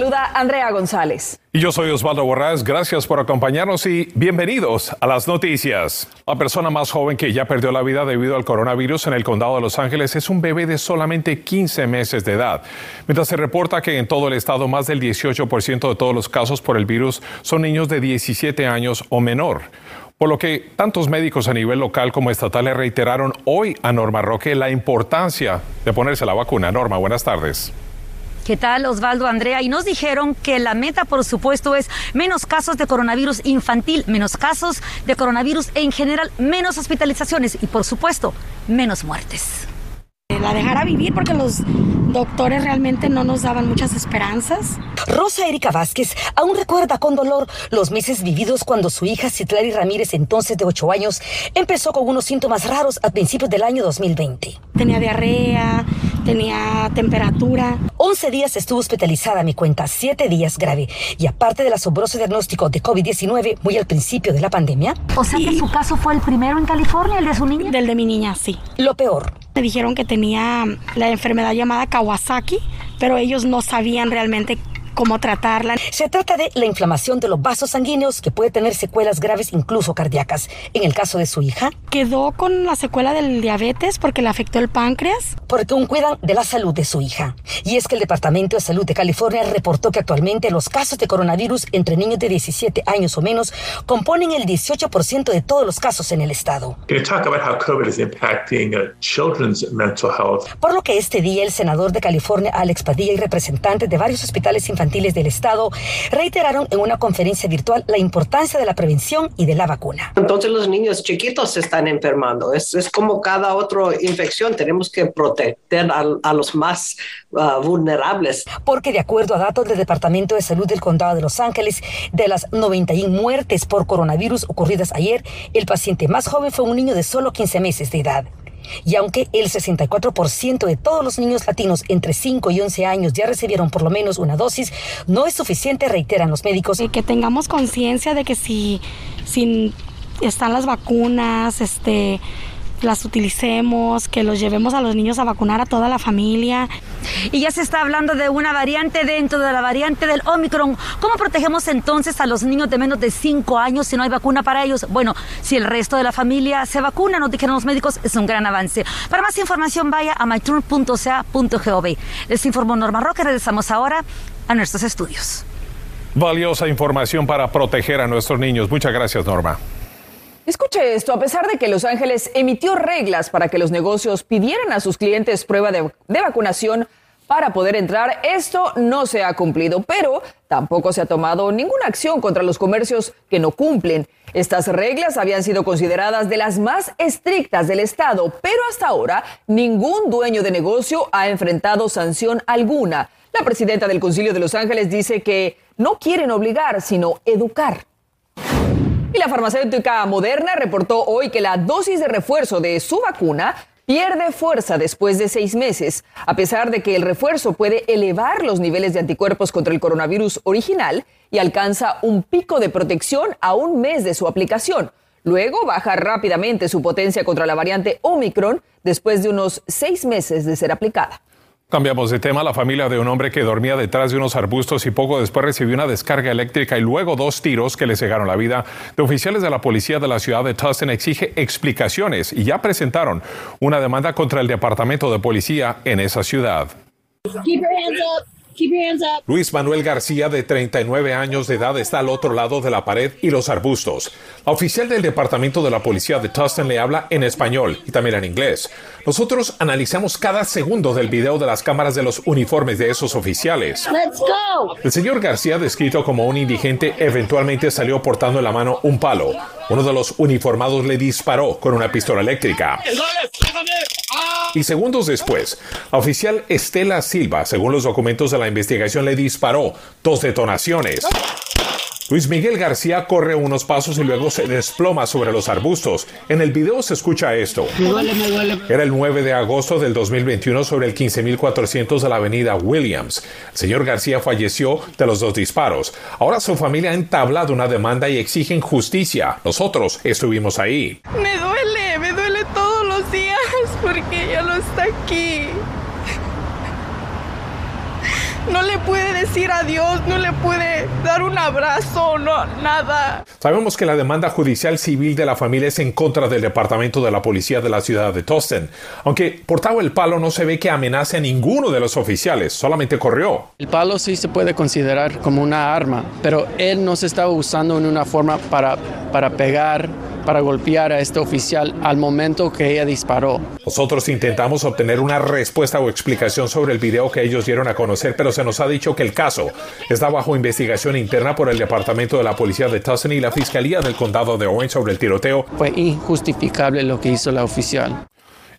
Saluda Andrea González. Y yo soy Osvaldo Borrás. Gracias por acompañarnos y bienvenidos a las noticias. La persona más joven que ya perdió la vida debido al coronavirus en el condado de Los Ángeles es un bebé de solamente 15 meses de edad. Mientras se reporta que en todo el estado más del 18% de todos los casos por el virus son niños de 17 años o menor. Por lo que tantos médicos a nivel local como estatal le reiteraron hoy a Norma Roque la importancia de ponerse la vacuna. Norma, buenas tardes. ¿Qué tal, Osvaldo Andrea? Y nos dijeron que la meta, por supuesto, es menos casos de coronavirus infantil, menos casos de coronavirus en general, menos hospitalizaciones y, por supuesto, menos muertes la dejara vivir porque los doctores realmente no nos daban muchas esperanzas. Rosa Erika Vázquez aún recuerda con dolor los meses vividos cuando su hija Citlari Ramírez, entonces de 8 años, empezó con unos síntomas raros a principios del año 2020. Tenía diarrea, tenía temperatura. 11 días estuvo hospitalizada a mi cuenta, 7 días grave. Y aparte del asombroso diagnóstico de COVID-19 muy al principio de la pandemia. O sea que su caso fue el primero en California, el de su niña. Del de mi niña, sí. Lo peor, me dijeron que tenía la enfermedad llamada Kawasaki, pero ellos no sabían realmente cómo tratarla. Se trata de la inflamación de los vasos sanguíneos que puede tener secuelas graves, incluso cardíacas. En el caso de su hija, quedó con la secuela del diabetes porque le afectó el páncreas. Porque aún cuidan de la salud de su hija. Y es que el Departamento de Salud de California reportó que actualmente los casos de coronavirus entre niños de 17 años o menos componen el 18% de todos los casos en el estado. Por lo que este día el senador de California, Alex Padilla, y representantes de varios hospitales infantiles del Estado reiteraron en una conferencia virtual la importancia de la prevención y de la vacuna. Entonces los niños chiquitos se están enfermando. Es, es como cada otra infección. Tenemos que proteger a, los más uh, vulnerables. Porque de acuerdo a datos del Departamento de Salud del Condado de Los Ángeles, de las 91 muertes por coronavirus ocurridas ayer, el paciente más joven fue un niño de solo 15 meses de edad. Y aunque el 64% de todos los niños latinos entre 5 y 11 años ya recibieron por lo menos una dosis, no es suficiente, reiteran los médicos. Que tengamos conciencia de que si, si están las vacunas, este las utilicemos, que los llevemos a los niños a vacunar a toda la familia. Y ya se está hablando de una variante dentro de la variante del Omicron. ¿Cómo protegemos entonces a los niños de menos de 5 años si no hay vacuna para ellos? Bueno, si el resto de la familia se vacuna, nos dijeron los médicos, es un gran avance. Para más información vaya a myturn.ca.gov. Les informó Norma Roque, regresamos ahora a nuestros estudios. Valiosa información para proteger a nuestros niños. Muchas gracias, Norma. Escuche esto, a pesar de que Los Ángeles emitió reglas para que los negocios pidieran a sus clientes prueba de, vacunación para poder entrar, esto no se ha cumplido, pero tampoco se ha tomado ninguna acción contra los comercios que no cumplen. Estas reglas habían sido consideradas de las más estrictas del Estado, pero hasta ahora ningún dueño de negocio ha enfrentado sanción alguna. La presidenta del Concilio de Los Ángeles dice que no quieren obligar, sino educar. Y la farmacéutica Moderna reportó hoy que la dosis de refuerzo de su vacuna pierde fuerza después de seis meses, a pesar de que el refuerzo puede elevar los niveles de anticuerpos contra el coronavirus original y alcanza un pico de protección a un mes de su aplicación. Luego baja rápidamente su potencia contra la variante Omicron después de unos seis meses de ser aplicada. Cambiamos de tema. La familia de un hombre que dormía detrás de unos arbustos y poco después recibió una descarga eléctrica y luego dos tiros que le cegaron la vida de oficiales de la policía de la ciudad de Tustin exige explicaciones y ya presentaron una demanda contra el departamento de policía en esa ciudad. Luis Manuel García, de 39 años de edad, está al otro lado de la pared y los arbustos. La oficial del Departamento de la Policía de Tustin le habla en español y también en inglés. Nosotros analizamos cada segundo del video de las cámaras de los uniformes de esos oficiales. El señor García, descrito como un indigente, eventualmente salió portando en la mano un palo. Uno de los uniformados le disparó con una pistola eléctrica. Y segundos después, la oficial Estela Silva, según los documentos de la investigación, le disparó dos detonaciones. Luis Miguel García corre unos pasos y luego se desploma sobre los arbustos. En el video se escucha esto. Era el 9 de agosto del 2021 sobre el 15400 de la avenida Williams. El señor García falleció de los dos disparos. Ahora su familia ha entablado una demanda y exigen justicia. Nosotros estuvimos ahí. Me duele, me duele todos los días ya no está aquí no le puede decir adiós, no le puede dar un abrazo, no, nada. Sabemos que la demanda judicial civil de la familia es en contra del departamento de la policía de la ciudad de Tosten. Aunque portado el palo no se ve que amenace a ninguno de los oficiales, solamente corrió. El palo sí se puede considerar como una arma, pero él no se estaba usando en una forma para, para pegar para golpear a este oficial al momento que ella disparó. Nosotros intentamos obtener una respuesta o explicación sobre el video que ellos dieron a conocer, pero se nos ha dicho que el caso está bajo investigación interna por el Departamento de la Policía de Tucson y la Fiscalía del Condado de Orange sobre el tiroteo. Fue injustificable lo que hizo la oficial.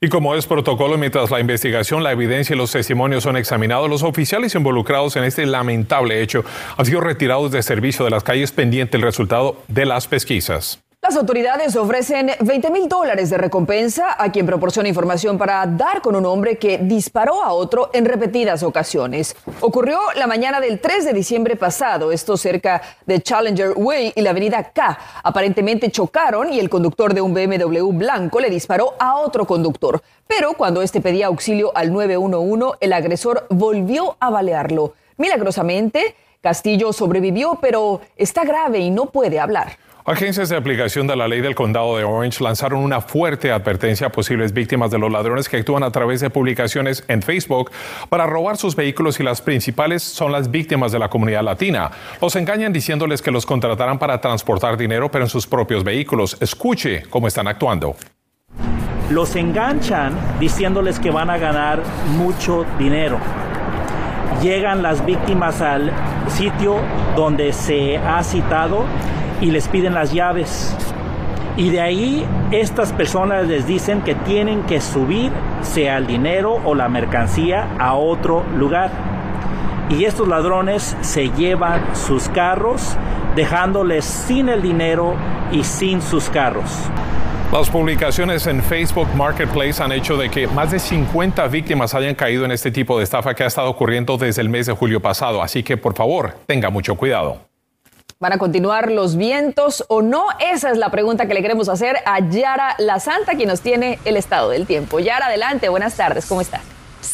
Y como es protocolo, mientras la investigación, la evidencia y los testimonios son examinados, los oficiales involucrados en este lamentable hecho han sido retirados de servicio de las calles pendiente el resultado de las pesquisas. Las autoridades ofrecen 20 mil dólares de recompensa a quien proporciona información para dar con un hombre que disparó a otro en repetidas ocasiones. Ocurrió la mañana del 3 de diciembre pasado, esto cerca de Challenger Way y la avenida K. Aparentemente chocaron y el conductor de un BMW blanco le disparó a otro conductor. Pero cuando este pedía auxilio al 911, el agresor volvió a balearlo. Milagrosamente, Castillo sobrevivió, pero está grave y no puede hablar. Agencias de aplicación de la ley del condado de Orange lanzaron una fuerte advertencia a posibles víctimas de los ladrones que actúan a través de publicaciones en Facebook para robar sus vehículos y las principales son las víctimas de la comunidad latina. Los engañan diciéndoles que los contratarán para transportar dinero pero en sus propios vehículos. Escuche cómo están actuando. Los enganchan diciéndoles que van a ganar mucho dinero llegan las víctimas al sitio donde se ha citado y les piden las llaves. Y de ahí estas personas les dicen que tienen que subir, sea el dinero o la mercancía, a otro lugar. Y estos ladrones se llevan sus carros, dejándoles sin el dinero y sin sus carros. Las publicaciones en Facebook Marketplace han hecho de que más de 50 víctimas hayan caído en este tipo de estafa que ha estado ocurriendo desde el mes de julio pasado. Así que por favor, tenga mucho cuidado. ¿Van a continuar los vientos o no? Esa es la pregunta que le queremos hacer a Yara La Santa, quien nos tiene el estado del tiempo. Yara, adelante, buenas tardes, ¿cómo está?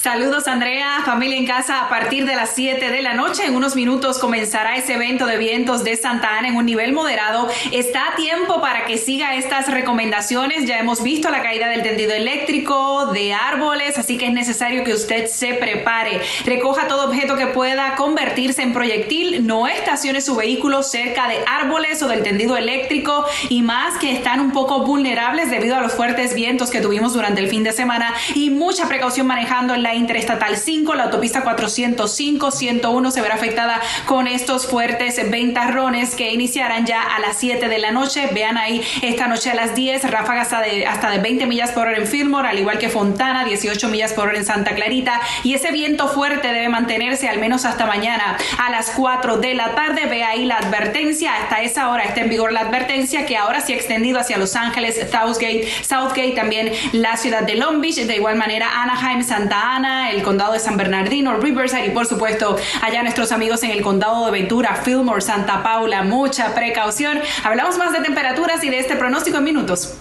Saludos Andrea, familia en casa a partir de las 7 de la noche. En unos minutos comenzará ese evento de vientos de Santa Ana en un nivel moderado. Está a tiempo para que siga estas recomendaciones. Ya hemos visto la caída del tendido eléctrico, de árboles, así que es necesario que usted se prepare. Recoja todo objeto que pueda convertirse en proyectil. No estacione su vehículo cerca de árboles o del tendido eléctrico y más que están un poco vulnerables debido a los fuertes vientos que tuvimos durante el fin de semana y mucha precaución manejando la Interestatal 5, la autopista 405, 101 se verá afectada con estos fuertes ventarrones que iniciarán ya a las 7 de la noche. Vean ahí esta noche a las 10, ráfagas hasta de, hasta de 20 millas por hora en Fillmore, al igual que Fontana, 18 millas por hora en Santa Clarita. Y ese viento fuerte debe mantenerse al menos hasta mañana a las 4 de la tarde. Ve ahí la advertencia. Hasta esa hora está en vigor la advertencia que ahora se ha extendido hacia Los Ángeles, Southgate, Southgate, también la ciudad de Long Beach, de igual manera Anaheim, Santa Ana, el condado de San Bernardino, Riverside y por supuesto allá nuestros amigos en el condado de Ventura, Fillmore, Santa Paula. Mucha precaución. Hablamos más de temperaturas y de este pronóstico en minutos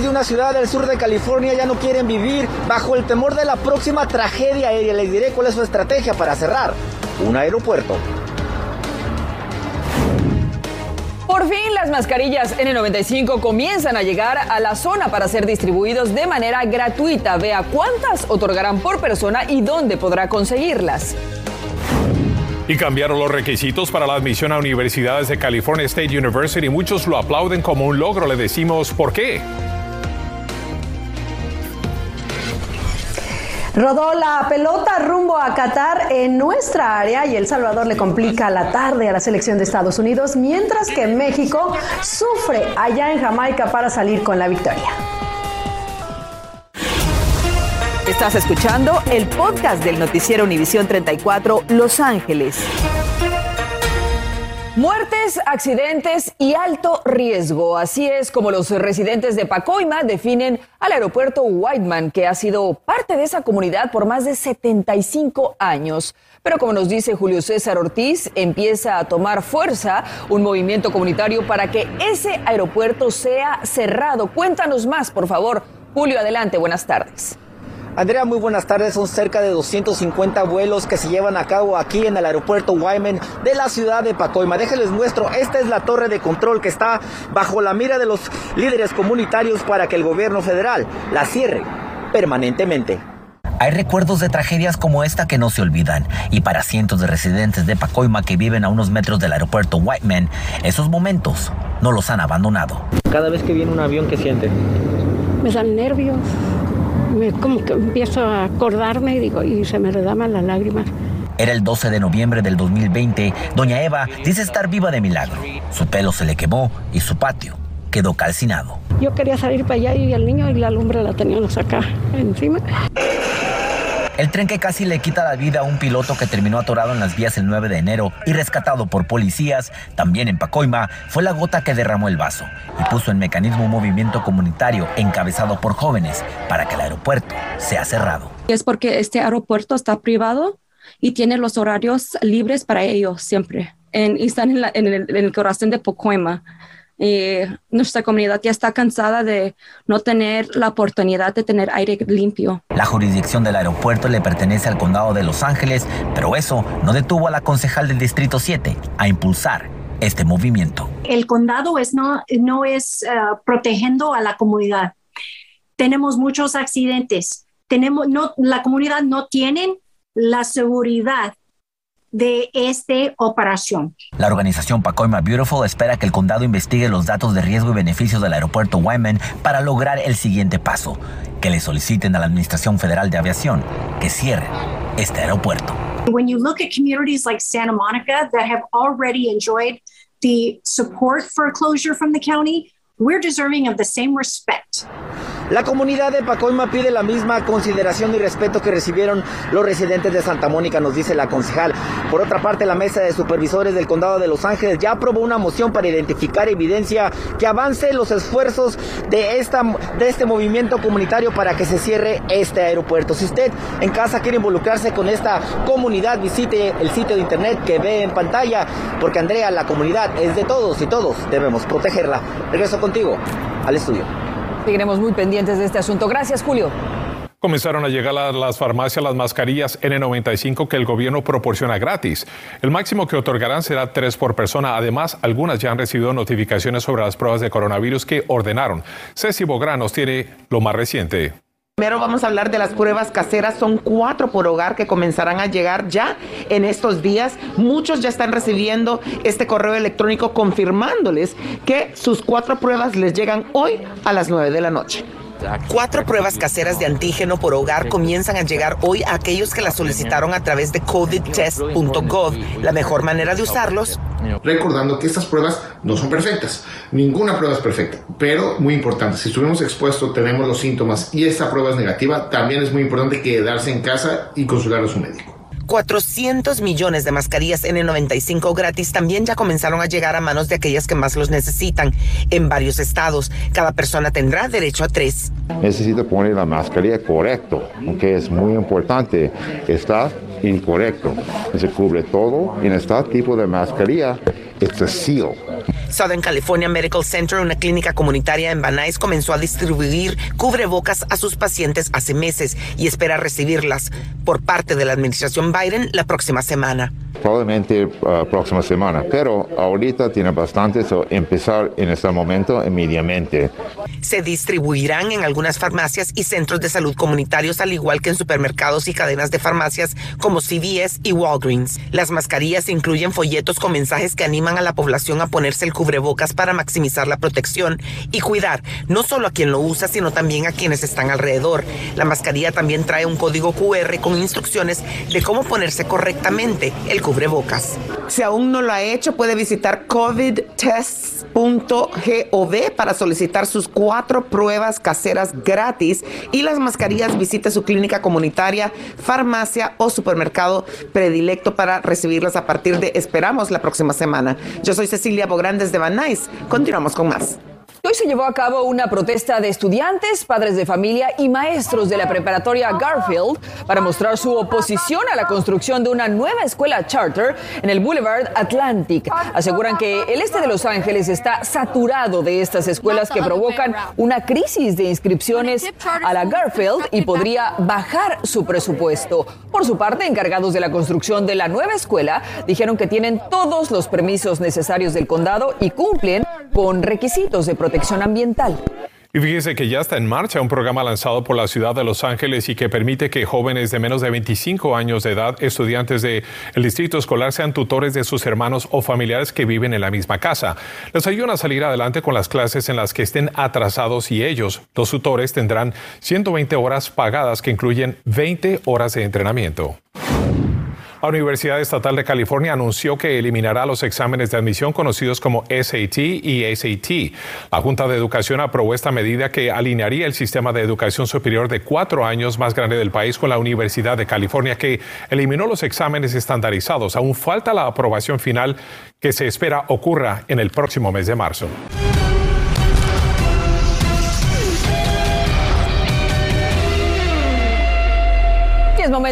de una ciudad del sur de California ya no quieren vivir bajo el temor de la próxima tragedia aérea. Les diré cuál es su estrategia para cerrar un aeropuerto. Por fin las mascarillas N95 comienzan a llegar a la zona para ser distribuidos de manera gratuita. Vea cuántas otorgarán por persona y dónde podrá conseguirlas. Y cambiaron los requisitos para la admisión a universidades de California State University. Muchos lo aplauden como un logro. Le decimos por qué. Rodó la pelota rumbo a Qatar en nuestra área y El Salvador le complica la tarde a la selección de Estados Unidos, mientras que México sufre allá en Jamaica para salir con la victoria. Estás escuchando el podcast del noticiero Univisión 34 Los Ángeles. Muertes, accidentes y alto riesgo. Así es como los residentes de Pacoima definen al aeropuerto Whiteman, que ha sido parte de esa comunidad por más de 75 años. Pero como nos dice Julio César Ortiz, empieza a tomar fuerza un movimiento comunitario para que ese aeropuerto sea cerrado. Cuéntanos más, por favor. Julio, adelante, buenas tardes. Andrea, muy buenas tardes. Son cerca de 250 vuelos que se llevan a cabo aquí en el aeropuerto Wyman de la ciudad de Pacoima. Déjenles muestro, esta es la torre de control que está bajo la mira de los líderes comunitarios para que el gobierno federal la cierre permanentemente. Hay recuerdos de tragedias como esta que no se olvidan y para cientos de residentes de Pacoima que viven a unos metros del aeropuerto Whiteman, esos momentos no los han abandonado. Cada vez que viene un avión, ¿qué siente? Me dan nervios, me, como que empiezo a acordarme y, digo, y se me redaman las lágrimas. Era el 12 de noviembre del 2020. Doña Eva dice estar viva de milagro. Su pelo se le quemó y su patio quedó calcinado. Yo quería salir para allá y el niño y la lumbre la teníamos acá encima. El tren que casi le quita la vida a un piloto que terminó atorado en las vías el 9 de enero y rescatado por policías, también en Pacoima, fue la gota que derramó el vaso y puso en mecanismo un movimiento comunitario encabezado por jóvenes para que el aeropuerto sea cerrado. Es porque este aeropuerto está privado y tiene los horarios libres para ellos siempre. En, y están en, en, el, en el corazón de Pacoima. Eh, nuestra comunidad ya está cansada de no tener la oportunidad de tener aire limpio. La jurisdicción del aeropuerto le pertenece al condado de Los Ángeles, pero eso no detuvo a la concejal del Distrito 7 a impulsar este movimiento. El condado es no, no es uh, protegiendo a la comunidad. Tenemos muchos accidentes. Tenemos, no, la comunidad no tiene la seguridad de esta operación. La organización Pacoima Beautiful espera que el condado investigue los datos de riesgo y beneficios del aeropuerto Wyman para lograr el siguiente paso, que le soliciten a la Administración Federal de Aviación que cierre este aeropuerto. When you look at communities like Santa Monica that have already enjoyed the support for closure from the county, we're deserving of the same respect. La comunidad de Pacoima pide la misma consideración y respeto que recibieron los residentes de Santa Mónica, nos dice la concejal. Por otra parte, la mesa de supervisores del condado de Los Ángeles ya aprobó una moción para identificar evidencia que avance los esfuerzos de, esta, de este movimiento comunitario para que se cierre este aeropuerto. Si usted en casa quiere involucrarse con esta comunidad, visite el sitio de internet que ve en pantalla, porque Andrea, la comunidad es de todos y todos debemos protegerla. Regreso contigo al estudio. Seguiremos muy pendientes de este asunto. Gracias, Julio. Comenzaron a llegar a las farmacias las mascarillas N95 que el gobierno proporciona gratis. El máximo que otorgarán será tres por persona. Además, algunas ya han recibido notificaciones sobre las pruebas de coronavirus que ordenaron. Ceci Bográn nos tiene lo más reciente. Primero vamos a hablar de las pruebas caseras. Son cuatro por hogar que comenzarán a llegar ya en estos días. Muchos ya están recibiendo este correo electrónico confirmándoles que sus cuatro pruebas les llegan hoy a las nueve de la noche. Cuatro pruebas caseras de antígeno por hogar comienzan a llegar hoy a aquellos que las solicitaron a través de covidtest.gov. La mejor manera de usarlos. Recordando que estas pruebas no son perfectas. Ninguna prueba es perfecta, pero muy importante. Si estuvimos expuestos, tenemos los síntomas y esta prueba es negativa, también es muy importante quedarse en casa y consultar a su médico. 400 millones de mascarillas N95 gratis también ya comenzaron a llegar a manos de aquellas que más los necesitan en varios estados. Cada persona tendrá derecho a tres. Necesita poner la mascarilla correcto, que es muy importante. Está incorrecto. Se cubre todo en este tipo de mascarilla. It's a seal. Southern California Medical Center, una clínica comunitaria en Nuys, comenzó a distribuir cubrebocas a sus pacientes hace meses y espera recibirlas por parte de la administración Biden la próxima semana. Probablemente uh, próxima semana, pero ahorita tiene bastante, so empezar en este momento inmediatamente. Se distribuirán en algunas farmacias y centros de salud comunitarios, al igual que en supermercados y cadenas de farmacias como CVS y Walgreens. Las mascarillas incluyen folletos con mensajes que animan a la población a ponerse el cubrebocas para maximizar la protección y cuidar no solo a quien lo usa, sino también a quienes están alrededor. La mascarilla también trae un código QR con instrucciones de cómo ponerse correctamente el cubrebocas. Si aún no lo ha hecho, puede visitar covidtests.gov para solicitar sus cuatro pruebas caseras gratis y las mascarillas visite su clínica comunitaria, farmacia o supermercado predilecto para recibirlas a partir de, esperamos, la próxima semana. Yo soy Cecilia Bograndes de Van Nuys. Continuamos con más. Hoy se llevó a cabo una protesta de estudiantes, padres de familia y maestros de la preparatoria Garfield para mostrar su oposición a la construcción de una nueva escuela charter en el Boulevard Atlantic. Aseguran que el este de Los Ángeles está saturado de estas escuelas que provocan una crisis de inscripciones a la Garfield y podría bajar su presupuesto. Por su parte, encargados de la construcción de la nueva escuela dijeron que tienen todos los permisos necesarios del condado y cumplen con requisitos de protección ambiental. Y fíjese que ya está en marcha un programa lanzado por la ciudad de Los Ángeles y que permite que jóvenes de menos de 25 años de edad, estudiantes del distrito escolar, sean tutores de sus hermanos o familiares que viven en la misma casa. Les ayudan a salir adelante con las clases en las que estén atrasados y ellos, los tutores, tendrán 120 horas pagadas que incluyen 20 horas de entrenamiento. La Universidad Estatal de California anunció que eliminará los exámenes de admisión conocidos como SAT y SAT. La Junta de Educación aprobó esta medida que alinearía el sistema de educación superior de cuatro años más grande del país con la Universidad de California, que eliminó los exámenes estandarizados. Aún falta la aprobación final que se espera ocurra en el próximo mes de marzo.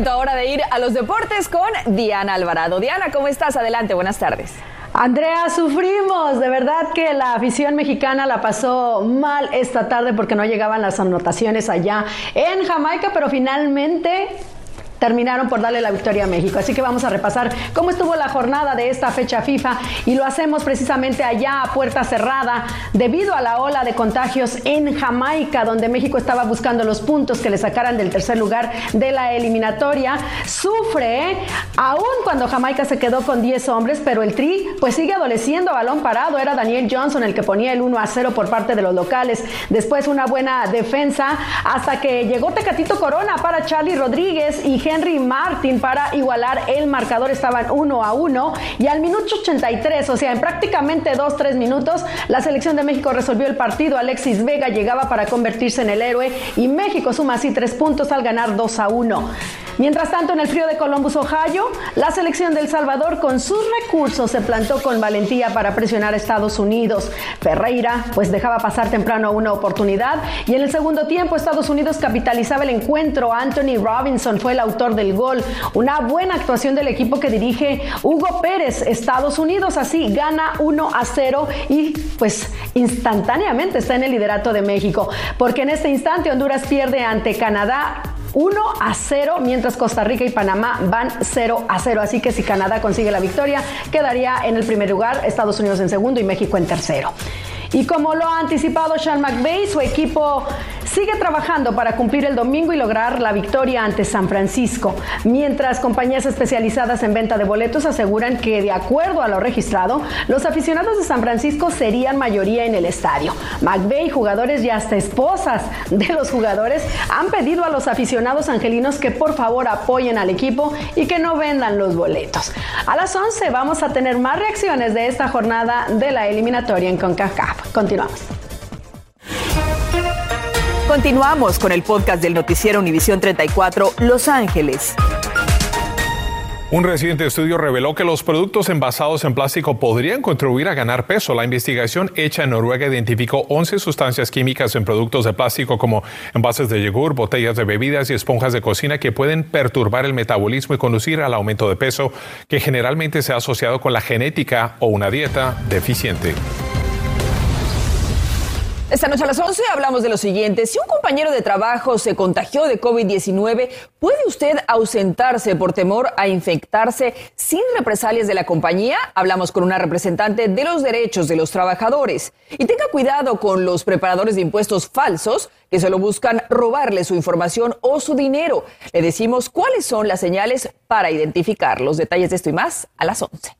Momento ahora de ir a los deportes con Diana Alvarado. Diana, ¿cómo estás? Adelante, buenas tardes. Andrea, sufrimos. De verdad que la afición mexicana la pasó mal esta tarde porque no llegaban las anotaciones allá en Jamaica, pero finalmente terminaron por darle la victoria a México. Así que vamos a repasar cómo estuvo la jornada de esta fecha FIFA y lo hacemos precisamente allá a puerta cerrada debido a la ola de contagios en Jamaica, donde México estaba buscando los puntos que le sacaran del tercer lugar de la eliminatoria. Sufre, ¿eh? aún cuando Jamaica se quedó con 10 hombres, pero el Tri pues sigue adoleciendo balón parado. Era Daniel Johnson el que ponía el 1 a 0 por parte de los locales. Después una buena defensa hasta que llegó Tecatito Corona para Charlie Rodríguez y Henry Martin para igualar el marcador. Estaban uno a uno y al minuto 83, o sea, en prácticamente dos, tres minutos, la selección de México resolvió el partido. Alexis Vega llegaba para convertirse en el héroe y México suma así tres puntos al ganar 2 a 1. Mientras tanto, en el frío de Columbus, Ohio, la selección de El Salvador con sus recursos se plantó con valentía para presionar a Estados Unidos. Ferreira pues dejaba pasar temprano una oportunidad y en el segundo tiempo Estados Unidos capitalizaba el encuentro. Anthony Robinson fue el autor del gol. Una buena actuación del equipo que dirige Hugo Pérez. Estados Unidos así gana 1 a 0 y pues instantáneamente está en el liderato de México. Porque en este instante Honduras pierde ante Canadá 1 a 0, mientras Costa Rica y Panamá van 0 a 0. Así que si Canadá consigue la victoria, quedaría en el primer lugar, Estados Unidos en segundo y México en tercero. Y como lo ha anticipado Sean McVeigh, su equipo sigue trabajando para cumplir el domingo y lograr la victoria ante San Francisco, mientras compañías especializadas en venta de boletos aseguran que de acuerdo a lo registrado, los aficionados de San Francisco serían mayoría en el estadio. McVeigh, jugadores y hasta esposas de los jugadores han pedido a los aficionados angelinos que por favor apoyen al equipo y que no vendan los boletos. A las 11 vamos a tener más reacciones de esta jornada de la eliminatoria en CONCACAF. Continuamos. Continuamos con el podcast del noticiero Univisión 34 Los Ángeles. Un reciente estudio reveló que los productos envasados en plástico podrían contribuir a ganar peso. La investigación hecha en Noruega identificó 11 sustancias químicas en productos de plástico como envases de yogur, botellas de bebidas y esponjas de cocina que pueden perturbar el metabolismo y conducir al aumento de peso que generalmente se ha asociado con la genética o una dieta deficiente. Esta noche a las 11 hablamos de lo siguiente. Si un compañero de trabajo se contagió de COVID-19, ¿puede usted ausentarse por temor a infectarse sin represalias de la compañía? Hablamos con una representante de los derechos de los trabajadores. Y tenga cuidado con los preparadores de impuestos falsos que solo buscan robarle su información o su dinero. Le decimos cuáles son las señales para identificar los detalles de esto y más a las 11.